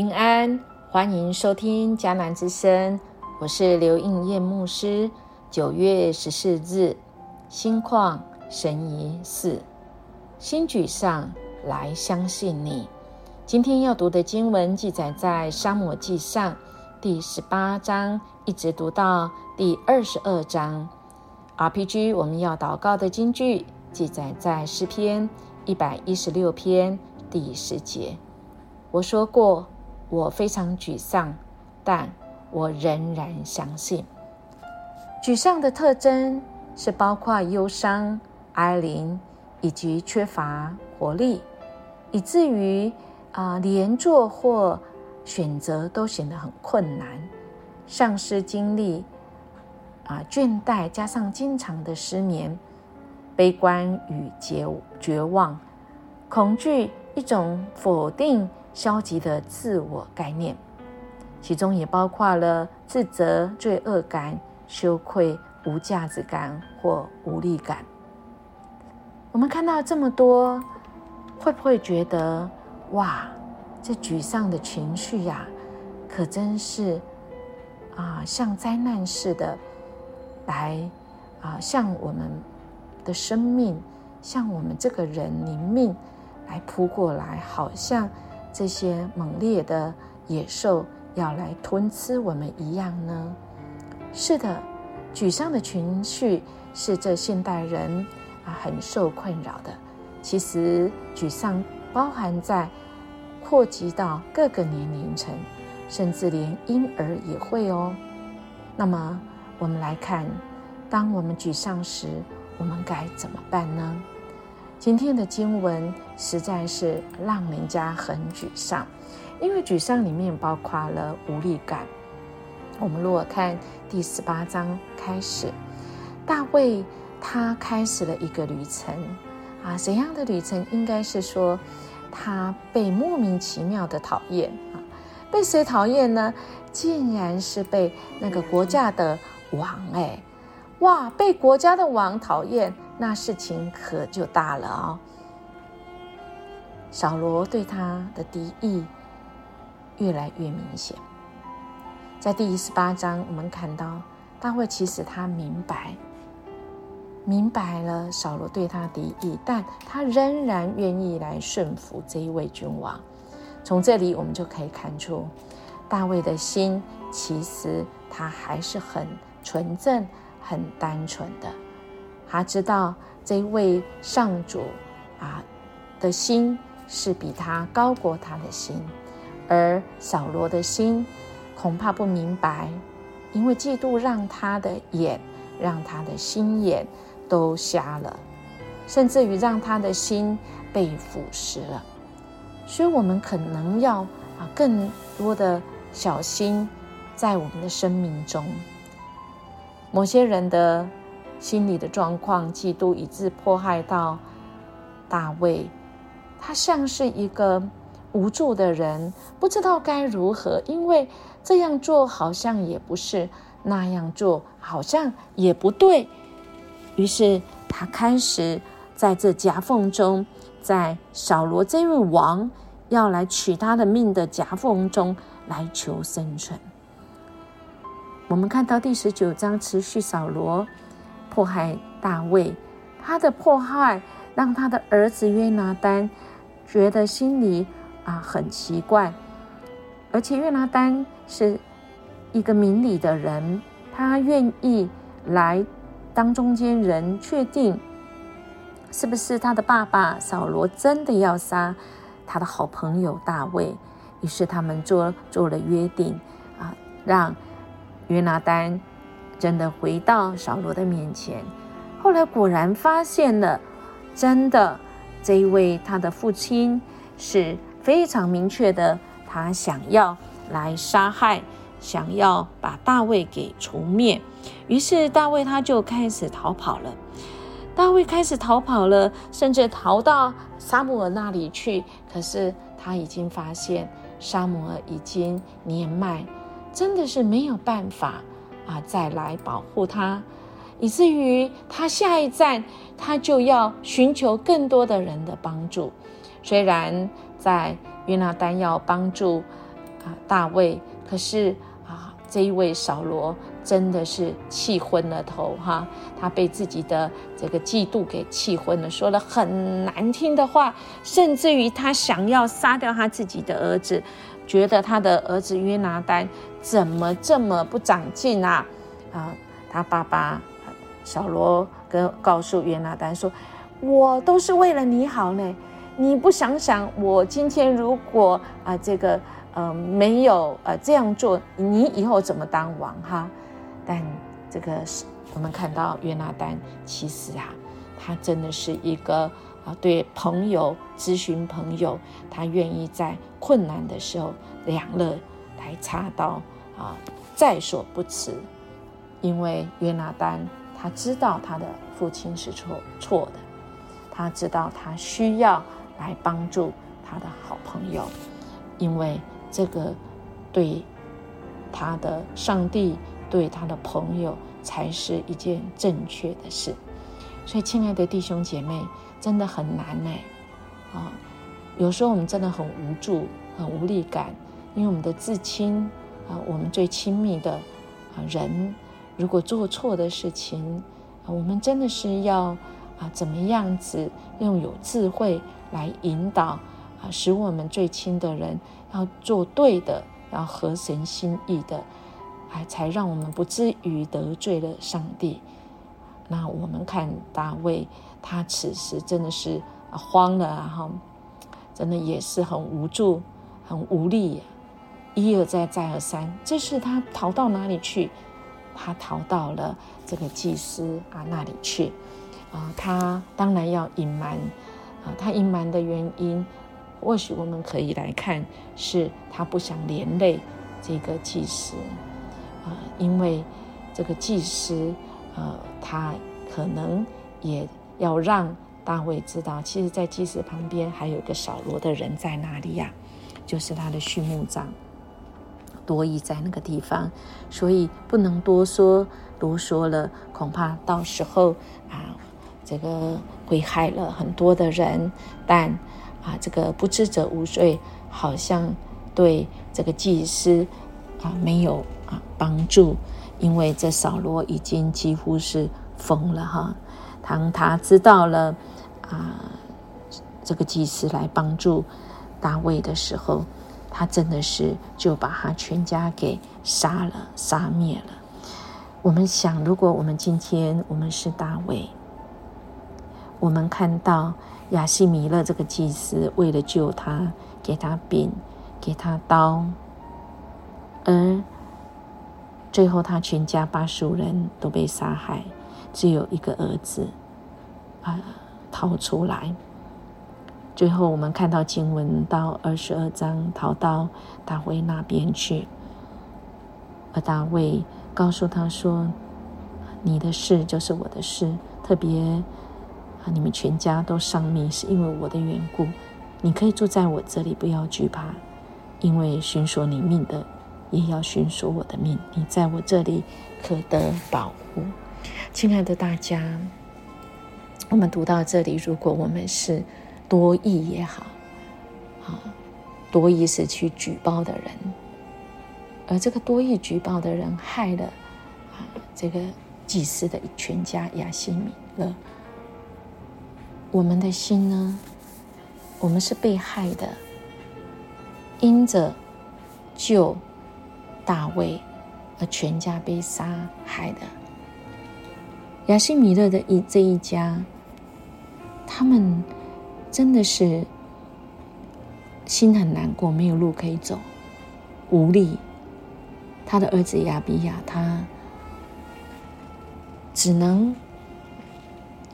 平安，欢迎收听迦南之声，我是刘应燕牧师。九月十四日，心旷神怡四，心沮丧，来相信你。今天要读的经文记载在《沙漠记上》第十八章，一直读到第二十二章。RPG 我们要祷告的经句记载在诗篇一百一十六篇第十节。我说过。我非常沮丧，但我仍然相信。沮丧的特征是包括忧伤、哀灵以及缺乏活力，以至于啊连做或选择都显得很困难，丧失精力啊倦怠，加上经常的失眠、悲观与绝绝望、恐惧，一种否定。消极的自我概念，其中也包括了自责、罪恶感、羞愧、无价值感或无力感。我们看到这么多，会不会觉得哇，这沮丧的情绪呀，可真是啊，像灾难似的来啊，向我们的生命，向我们这个人灵命来扑过来，好像。这些猛烈的野兽要来吞吃我们一样呢？是的，沮丧的情绪是这现代人啊很受困扰的。其实，沮丧包含在扩及到各个年龄层，甚至连婴儿也会哦。那么，我们来看，当我们沮丧时，我们该怎么办呢？今天的经文实在是让人家很沮丧，因为沮丧里面包括了无力感。我们如果看第十八章开始，大卫他开始了一个旅程啊，怎样的旅程？应该是说他被莫名其妙的讨厌啊，被谁讨厌呢？竟然是被那个国家的王哎，哇，被国家的王讨厌。那事情可就大了哦。扫罗对他的敌意越来越明显。在第十八章，我们看到大卫其实他明白，明白了扫罗对他的敌意，但他仍然愿意来顺服这一位君王。从这里我们就可以看出，大卫的心其实他还是很纯正、很单纯的。他知道这位上主啊的心是比他高过他的心，而扫罗的心恐怕不明白，因为嫉妒让他的眼、让他的心眼都瞎了，甚至于让他的心被腐蚀了。所以，我们可能要啊更多的小心，在我们的生命中，某些人的。心理的状况，嫉妒以致迫害到大卫，他像是一个无助的人，不知道该如何，因为这样做好像也不是，那样做好像也不对。于是他开始在这夹缝中，在扫罗这位王要来取他的命的夹缝中来求生存。我们看到第十九章，持续扫罗。迫害大卫，他的迫害让他的儿子约拿丹觉得心里啊很奇怪，而且约拿丹是一个明理的人，他愿意来当中间人，确定是不是他的爸爸扫罗真的要杀他的好朋友大卫，于是他们做做了约定啊，让约拿丹。真的回到扫罗的面前，后来果然发现了，真的这一位他的父亲是非常明确的，他想要来杀害，想要把大卫给除灭。于是大卫他就开始逃跑了。大卫开始逃跑了，甚至逃到沙姆尔那里去。可是他已经发现沙姆尔已经年迈，真的是没有办法。啊，再来保护他，以至于他下一站，他就要寻求更多的人的帮助。虽然在约拿丹要帮助啊大卫，可是啊这一位扫罗真的是气昏了头哈，他被自己的这个嫉妒给气昏了，说了很难听的话，甚至于他想要杀掉他自己的儿子，觉得他的儿子约拿丹怎么这么不长进啊啊！他爸爸小罗跟告诉约拿丹说：“我都是为了你好呢，你不想想，我今天如果啊这个呃没有呃这样做，你以后怎么当王哈？”但这个是我们看到约拿丹其实啊，他真的是一个啊对朋友咨询朋友，他愿意在困难的时候两肋来插刀啊，在所不辞。因为约拿丹他知道他的父亲是错错的，他知道他需要来帮助他的好朋友，因为这个对他的上帝对他的朋友才是一件正确的事。所以，亲爱的弟兄姐妹，真的很难呢。啊，有时候我们真的很无助、很无力感，因为我们的至亲啊，我们最亲密的啊人。如果做错的事情，我们真的是要啊，怎么样子用有智慧来引导啊，使我们最亲的人要做对的，要合神心意的，哎，才让我们不至于得罪了上帝。那我们看大卫，他此时真的是慌了哈，真的也是很无助、很无力，一而再，再而三，这是他逃到哪里去？他逃到了这个祭司啊那里去，啊，他当然要隐瞒，啊，他隐瞒的原因，或许我们可以来看，是他不想连累这个祭司，啊，因为这个祭司，呃，他可能也要让大卫知道，其实，在祭司旁边还有一个扫罗的人在哪里呀？就是他的畜牧长。多疑在那个地方，所以不能多说多说了，恐怕到时候啊，这个会害了很多的人。但啊，这个不知者无罪，好像对这个祭司啊没有啊帮助，因为这扫罗已经几乎是疯了哈。当他知道了啊，这个祭司来帮助大卫的时候。他真的是就把他全家给杀了、杀灭了。我们想，如果我们今天我们是大卫，我们看到亚西米勒这个祭司为了救他，给他饼、给他刀，而最后他全家八十五人都被杀害，只有一个儿子啊逃出来。最后，我们看到经文到二十二章，逃到大卫那边去。而大卫告诉他说：“你的事就是我的事，特别啊，你们全家都丧命，是因为我的缘故。你可以住在我这里，不要惧怕，因为寻索你命的也要寻索我的命。你在我这里可得保护。”亲爱的大家，我们读到这里，如果我们是。多义也好，啊，多义是去举报的人，而这个多义举报的人害了啊这个祭司的全家亚西米勒。我们的心呢，我们是被害的，因着救大卫而全家被杀害的亚西米勒的一这一家，他们。真的是心很难过，没有路可以走，无力。他的儿子亚比亚，他只能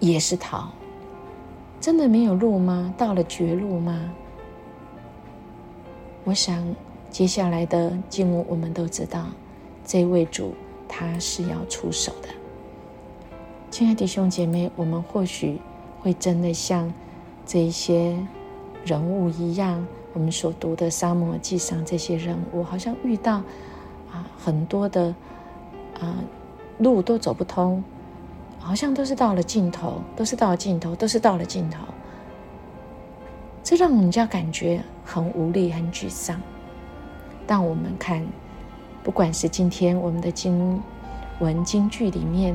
也是逃。真的没有路吗？到了绝路吗？我想接下来的经文我们都知道，这位主他是要出手的。亲爱的弟兄姐妹，我们或许会真的像。这一些人物一样，我们所读的《沙漠记》上这些人物，好像遇到啊很多的啊路都走不通，好像都是到了尽头，都是到了尽头，都是到了尽头。这让人家感觉很无力、很沮丧。当我们看，不管是今天我们的经文经句里面，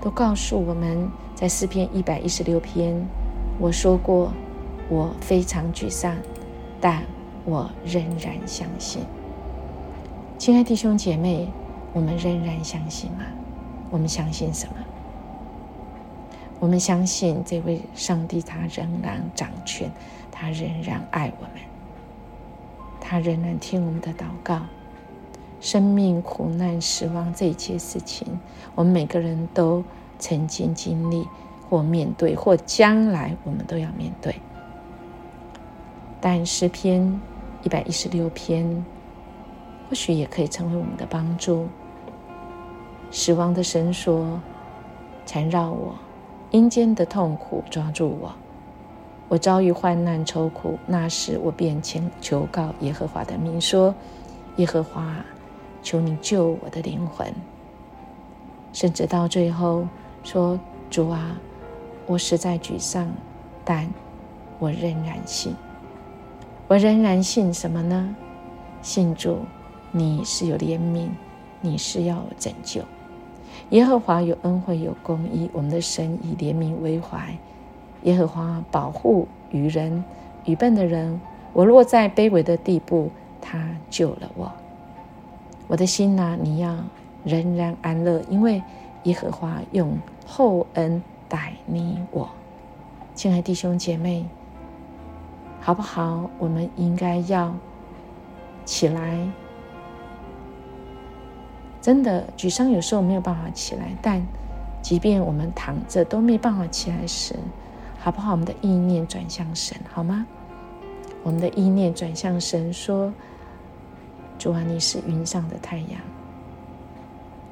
都告诉我们在诗篇一百一十六篇，我说过，我非常沮丧，但我仍然相信。亲爱弟兄姐妹，我们仍然相信吗？我们相信什么？我们相信这位上帝，他仍然掌权，他仍然爱我们，他仍然听我们的祷告。生命、苦难、死亡这一切事情，我们每个人都曾经经历或面对，或将来我们都要面对。但诗篇一百一十六篇。或许也可以成为我们的帮助。死亡的绳索缠绕我，阴间的痛苦抓住我。我遭遇患难愁苦，那时我便请求告耶和华的名，说：“耶和华，求你救我的灵魂。”甚至到最后说：“主啊，我实在沮丧，但我仍然信。我仍然信什么呢？信主。”你是有怜悯，你是要拯救。耶和华有恩惠有公义，我们的神以怜悯为怀。耶和华保护愚人、愚笨的人。我落在卑微的地步，他救了我。我的心呐，你要仍然安乐，因为耶和华用厚恩待你我。亲爱弟兄姐妹，好不好？我们应该要起来。真的沮丧，有时候没有办法起来。但即便我们躺着都没办法起来时，好不好？我们的意念转向神，好吗？我们的意念转向神，说：“主啊，你是云上的太阳。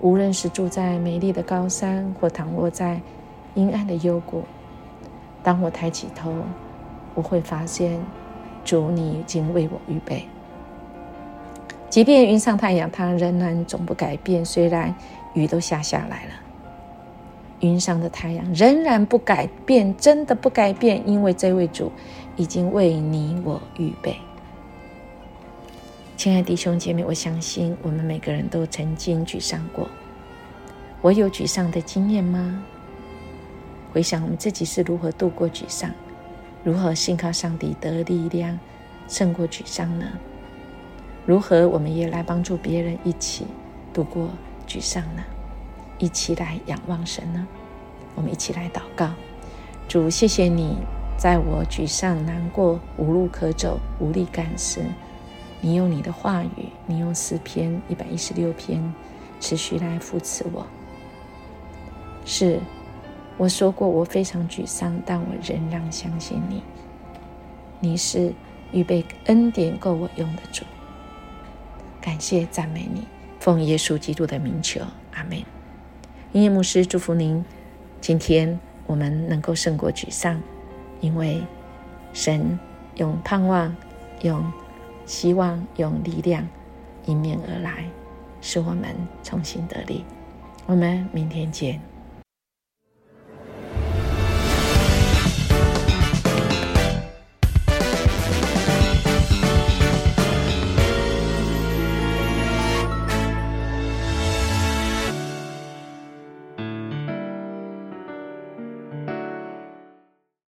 无论是住在美丽的高山，或躺卧在阴暗的幽谷，当我抬起头，我会发现，主你已经为我预备。”即便云上太阳，它仍然总不改变。虽然雨都下下来了，云上的太阳仍然不改变，真的不改变，因为这位主已经为你我预备。亲爱的弟兄姐妹，我相信我们每个人都曾经沮丧过。我有沮丧的经验吗？回想我们自己是如何度过沮丧，如何信靠上帝得力量，胜过沮丧呢？如何，我们也来帮助别人一起度过沮丧呢？一起来仰望神呢？我们一起来祷告：主，谢谢你，在我沮丧、难过、无路可走、无力感时，你用你的话语，你用诗篇一百一十六篇持续来扶持我。是，我说过我非常沮丧，但我仍然相信你。你是预备恩典够我用的主。感谢赞美你，奉耶稣基督的名求，阿门。音乐牧师祝福您，今天我们能够胜过沮丧，因为神用盼望、用希望、用力量迎面而来，使我们重新得力。我们明天见。